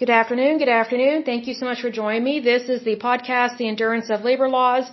Good afternoon. Good afternoon. Thank you so much for joining me. This is the podcast, The Endurance of Labor Laws.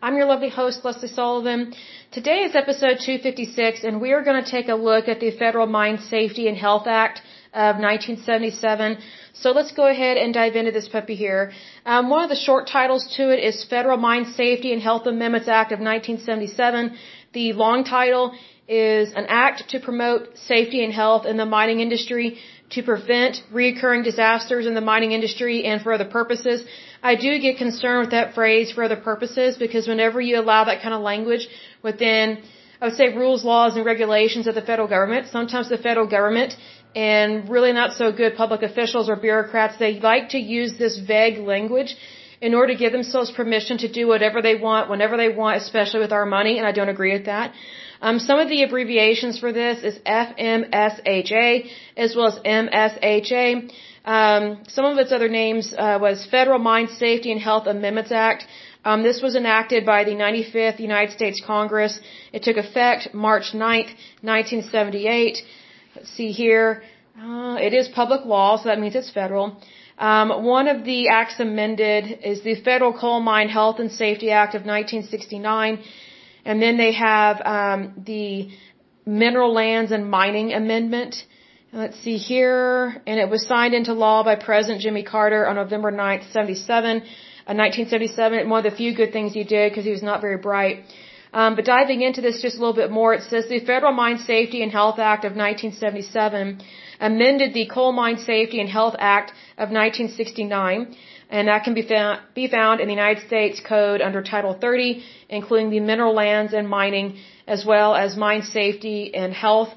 I'm your lovely host, Lesley Sullivan. Today is episode 256, and we are going to take a look at the Federal Mine Safety and Health Act of 1977. So let's go ahead and dive into this puppy here. Um, one of the short titles to it is Federal Mine Safety and Health Amendments Act of 1977. The long title is an act to promote safety and health in the mining industry to prevent reoccurring disasters in the mining industry and for other purposes. I do get concerned with that phrase for other purposes because whenever you allow that kind of language within, I would say rules, laws, and regulations of the federal government, sometimes the federal government and really not so good public officials or bureaucrats, they like to use this vague language in order to give themselves permission to do whatever they want, whenever they want, especially with our money, and I don't agree with that. Um, some of the abbreviations for this is FMSHA as well as MSHA. Um, some of its other names uh, was Federal Mine Safety and Health Amendments Act. Um, this was enacted by the 95th United States Congress. It took effect March 9th, 1978. Let's see here. Uh, it is public law, so that means it's federal. Um, one of the acts amended is the Federal Coal Mine Health and Safety Act of 1969, and then they have um, the Mineral Lands and Mining Amendment. Let's see here, and it was signed into law by President Jimmy Carter on November 9th, 77, uh, 1977. One of the few good things he did because he was not very bright. Um, but diving into this just a little bit more, it says the Federal Mine Safety and Health Act of 1977 amended the Coal Mine Safety and Health Act of 1969, and that can be found, be found in the United States Code under Title 30, including the mineral lands and mining, as well as mine safety and health.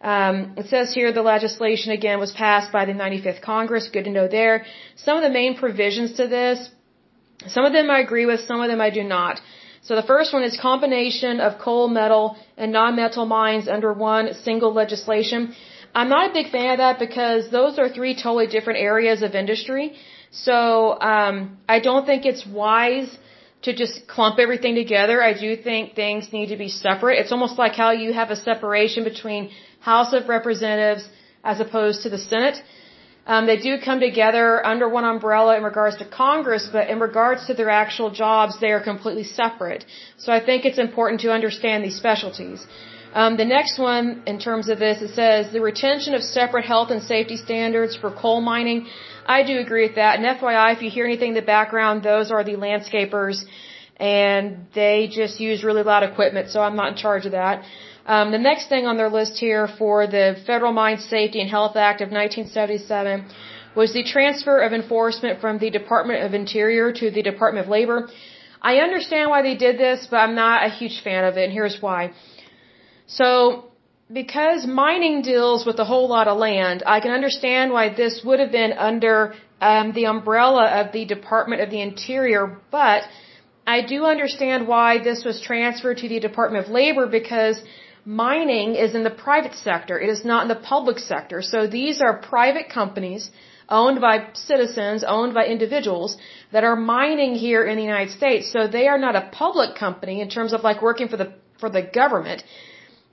Um, it says here the legislation again was passed by the 95th Congress. Good to know there. Some of the main provisions to this, some of them I agree with, some of them I do not. So the first one is combination of coal, metal, and non-metal mines under one single legislation. I'm not a big fan of that because those are three totally different areas of industry. So um, I don't think it's wise to just clump everything together. I do think things need to be separate. It's almost like how you have a separation between House of Representatives as opposed to the Senate. Um, they do come together under one umbrella in regards to Congress, but in regards to their actual jobs, they are completely separate. So I think it's important to understand these specialties. Um, the next one, in terms of this, it says the retention of separate health and safety standards for coal mining. I do agree with that. And FYI, if you hear anything in the background, those are the landscapers, and they just use really loud equipment, so I'm not in charge of that. Um, the next thing on their list here for the Federal Mine Safety and Health Act of 1977 was the transfer of enforcement from the Department of Interior to the Department of Labor. I understand why they did this, but I'm not a huge fan of it, and here's why. So, because mining deals with a whole lot of land, I can understand why this would have been under um, the umbrella of the Department of the Interior, but I do understand why this was transferred to the Department of Labor because mining is in the private sector. It is not in the public sector. So these are private companies owned by citizens, owned by individuals that are mining here in the United States. So they are not a public company in terms of like working for the, for the government.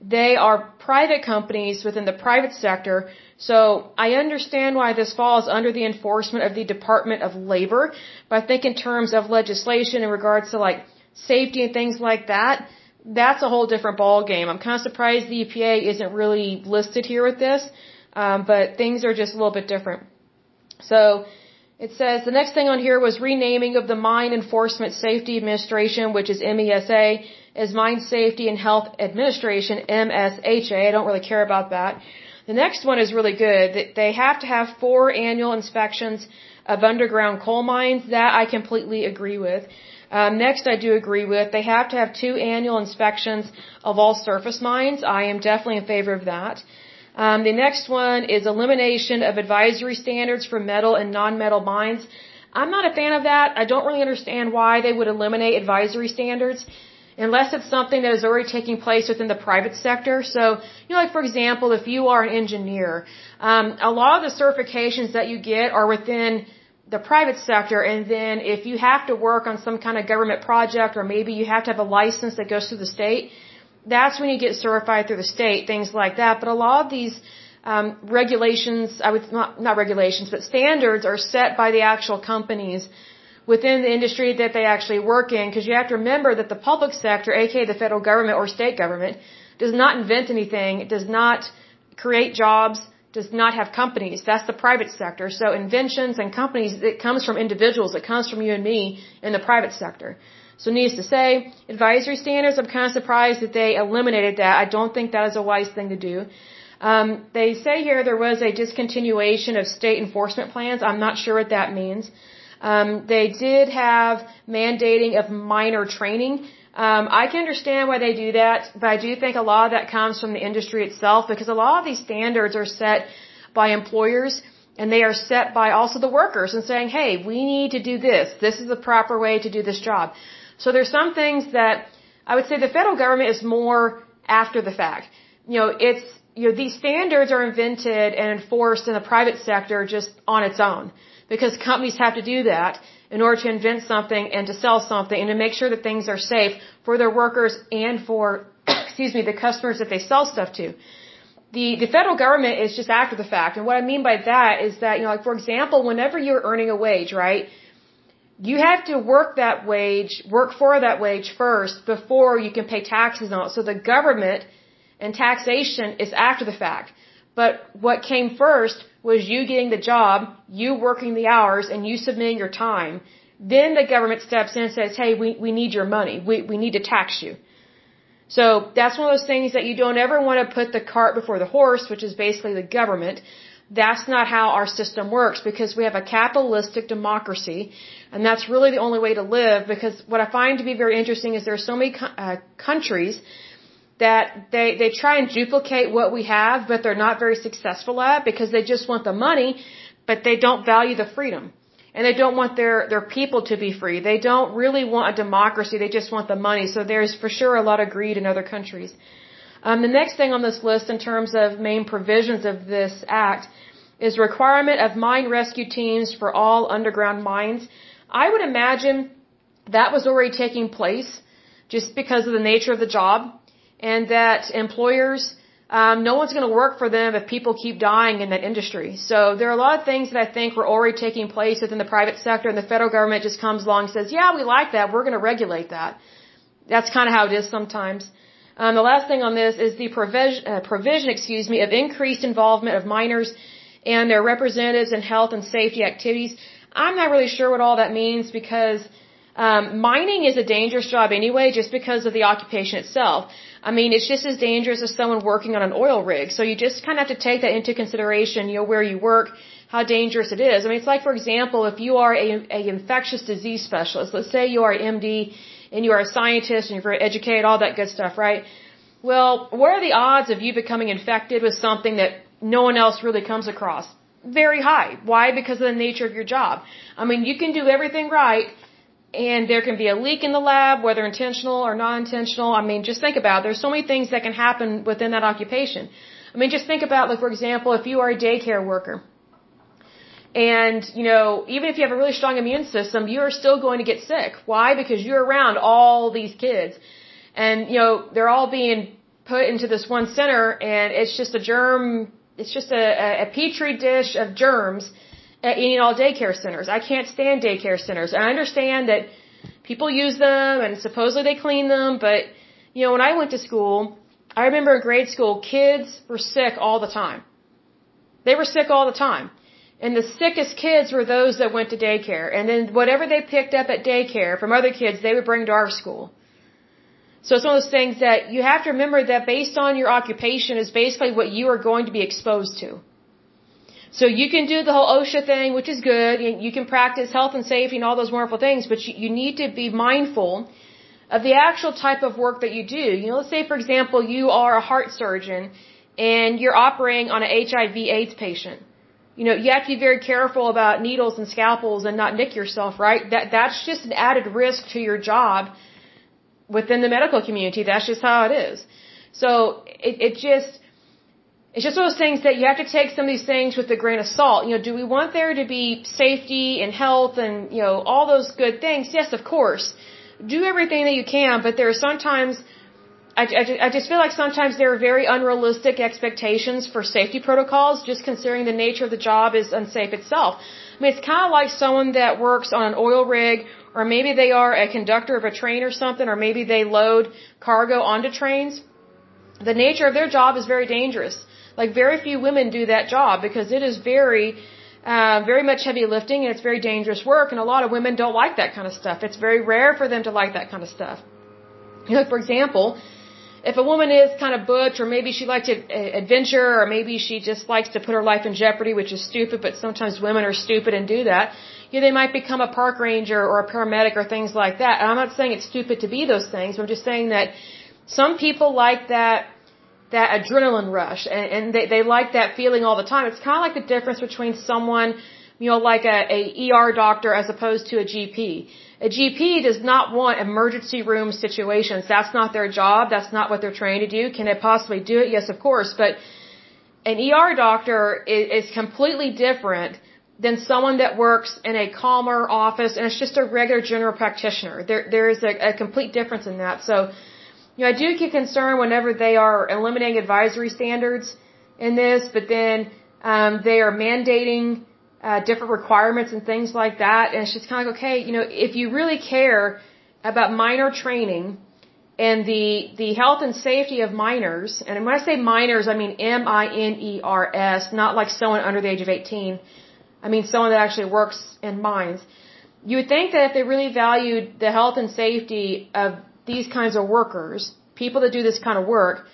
They are private companies within the private sector. So I understand why this falls under the enforcement of the Department of Labor. But I think in terms of legislation in regards to like safety and things like that, that's a whole different ball game. I'm kind of surprised the EPA isn't really listed here with this, um, but things are just a little bit different. So it says the next thing on here was renaming of the Mine Enforcement Safety Administration, which is MESA, as Mine Safety and Health Administration, MSHA. I don't really care about that. The next one is really good. They have to have four annual inspections of underground coal mines. That I completely agree with. Um, next, I do agree with they have to have two annual inspections of all surface mines. I am definitely in favor of that. Um, the next one is elimination of advisory standards for metal and non-metal mines. I'm not a fan of that. I don't really understand why they would eliminate advisory standards unless it's something that is already taking place within the private sector. So, you know, like for example, if you are an engineer, um, a lot of the certifications that you get are within the private sector and then if you have to work on some kind of government project or maybe you have to have a license that goes through the state, that's when you get certified through the state, things like that. But a lot of these um, regulations, I would not not regulations, but standards are set by the actual companies within the industry that they actually work in. Because you have to remember that the public sector, aka the federal government or state government, does not invent anything. It does not create jobs. Does not have companies. That's the private sector. So inventions and companies, it comes from individuals. It comes from you and me in the private sector. So needless to say, advisory standards, I'm kind of surprised that they eliminated that. I don't think that is a wise thing to do. Um, they say here there was a discontinuation of state enforcement plans. I'm not sure what that means. Um, they did have mandating of miner training. Um, I can understand why they do that, but I do think a lot of that comes from the industry itself because a lot of these standards are set by employers and they are set by also the workers and saying, hey, we need to do this. This is the proper way to do this job. So there's some things that I would say the federal government is more after the fact. You know, it's you know, these standards are invented and enforced in the private sector just on its own because companies have to do that in order to invent something and to sell something and to make sure that things are safe for their workers and for, excuse me, the customers that they sell stuff to. The, the federal government is just after the fact. And what I mean by that is that, you know, like for example, whenever you're earning a wage, right? You have to work that wage, work for that wage first before you can pay taxes on it. So the government and taxation is after the fact. But what came first was you getting the job, you working the hours, and you submitting your time. Then the government steps in and says, hey, we, we need your money. We, we need to tax you. So that's one of those things that you don't ever want to put the cart before the horse, which is basically the government. That's not how our system works because we have a capitalistic democracy and that's really the only way to live because what I find to be very interesting is there are so many uh, countries that they they try and duplicate what we have, but they're not very successful at because they just want the money, but they don't value the freedom. And they don't want their their people to be free. They don't really want a democracy. They just want the money. So there's for sure a lot of greed in other countries. Um, the next thing on this list, in terms of main provisions of this act, is requirement of mine rescue teams for all underground mines. I would imagine that was already taking place just because of the nature of the job and that employers, um, no one's going to work for them if people keep dying in that industry. So there are a lot of things that I think were already taking place within the private sector, and the federal government just comes along and says, "Yeah, we like that. We're going to regulate that." That's kind of how it is sometimes. Um, the last thing on this is the provision, uh, provision, excuse me, of increased involvement of miners and their representatives in health and safety activities. I'm not really sure what all that means because um, mining is a dangerous job anyway, just because of the occupation itself. I mean, it's just as dangerous as someone working on an oil rig. So you just kind of have to take that into consideration, you know, where you work, how dangerous it is. I mean, it's like, for example, if you are a, a infectious disease specialist, let's say you are an MD and you are a scientist and you're very educated, all that good stuff, right? Well, what are the odds of you becoming infected with something that no one else really comes across? Very high. Why? Because of the nature of your job. I mean, you can do everything right, and there can be a leak in the lab, whether intentional or non-intentional. I mean, just think about it. There's so many things that can happen within that occupation. I mean, just think about, like, for example, if you are a daycare worker, and, you know, even if you have a really strong immune system, you are still going to get sick. Why? Because you're around all these kids. And, you know, they're all being put into this one center, and it's just a germ, it's just a, a petri dish of germs in all daycare centers. I can't stand daycare centers. I understand that people use them and supposedly they clean them, but you know, when I went to school, I remember in grade school, kids were sick all the time. They were sick all the time. And the sickest kids were those that went to daycare. And then whatever they picked up at daycare from other kids, they would bring to our school. So it's one of those things that you have to remember that based on your occupation is basically what you are going to be exposed to. So you can do the whole OSHA thing, which is good. You can practice health and safety and all those wonderful things, but you need to be mindful of the actual type of work that you do. You know, let's say, for example, you are a heart surgeon and you're operating on an HIV AIDS patient. You know, you have to be very careful about needles and scalpels and not nick yourself, right? That, that's just an added risk to your job within the medical community. That's just how it is. So it, it just, it's just those things that you have to take some of these things with a grain of salt. You know, do we want there to be safety and health and, you know, all those good things? Yes, of course. Do everything that you can, but there are sometimes I, I, I just feel like sometimes there are very unrealistic expectations for safety protocols, just considering the nature of the job is unsafe itself. I mean, it's kind of like someone that works on an oil rig, or maybe they are a conductor of a train or something, or maybe they load cargo onto trains. The nature of their job is very dangerous. Like very few women do that job because it is very, uh, very much heavy lifting and it's very dangerous work. And a lot of women don't like that kind of stuff. It's very rare for them to like that kind of stuff. You know, for example, if a woman is kind of butch, or maybe she likes adventure, or maybe she just likes to put her life in jeopardy, which is stupid, but sometimes women are stupid and do that. You know, they might become a park ranger or a paramedic or things like that. And I'm not saying it's stupid to be those things. I'm just saying that some people like that that adrenaline rush and, and they, they like that feeling all the time. It's kind of like the difference between someone, you know, like a, a ER doctor as opposed to a GP. A GP does not want emergency room situations. That's not their job. That's not what they're trained to do. Can they possibly do it? Yes, of course. But an ER doctor is, is completely different than someone that works in a calmer office and it's just a regular general practitioner. There, there is a, a complete difference in that. So, you know, I do get concerned whenever they are eliminating advisory standards in this, but then um, they are mandating uh, different requirements and things like that. And it's just kind of like, okay, you know, if you really care about miner training and the the health and safety of miners, and when I say miners, I mean M I N E R S, not like someone under the age of 18. I mean someone that actually works in mines. You would think that if they really valued the health and safety of these kinds of workers, people that do this kind of work,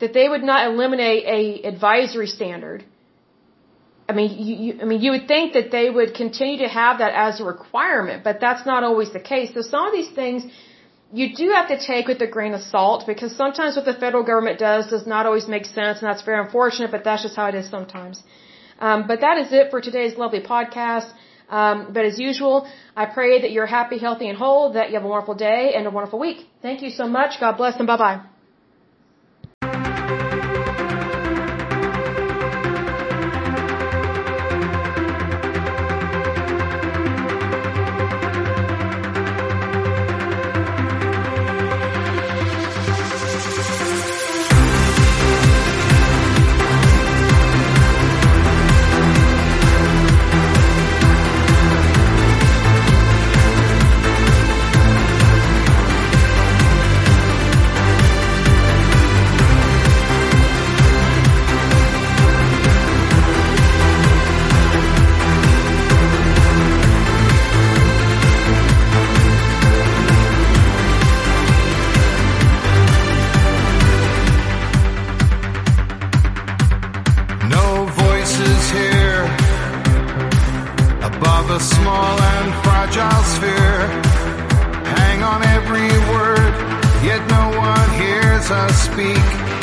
that they would not eliminate a advisory standard I mean, you, you, I mean, you would think that they would continue to have that as a requirement, but that's not always the case. So some of these things you do have to take with a grain of salt because sometimes what the federal government does does not always make sense, and that's very unfortunate. But that's just how it is sometimes. Um, but that is it for today's lovely podcast. Um, but as usual, I pray that you're happy, healthy, and whole. That you have a wonderful day and a wonderful week. Thank you so much. God bless and bye bye. Us speak.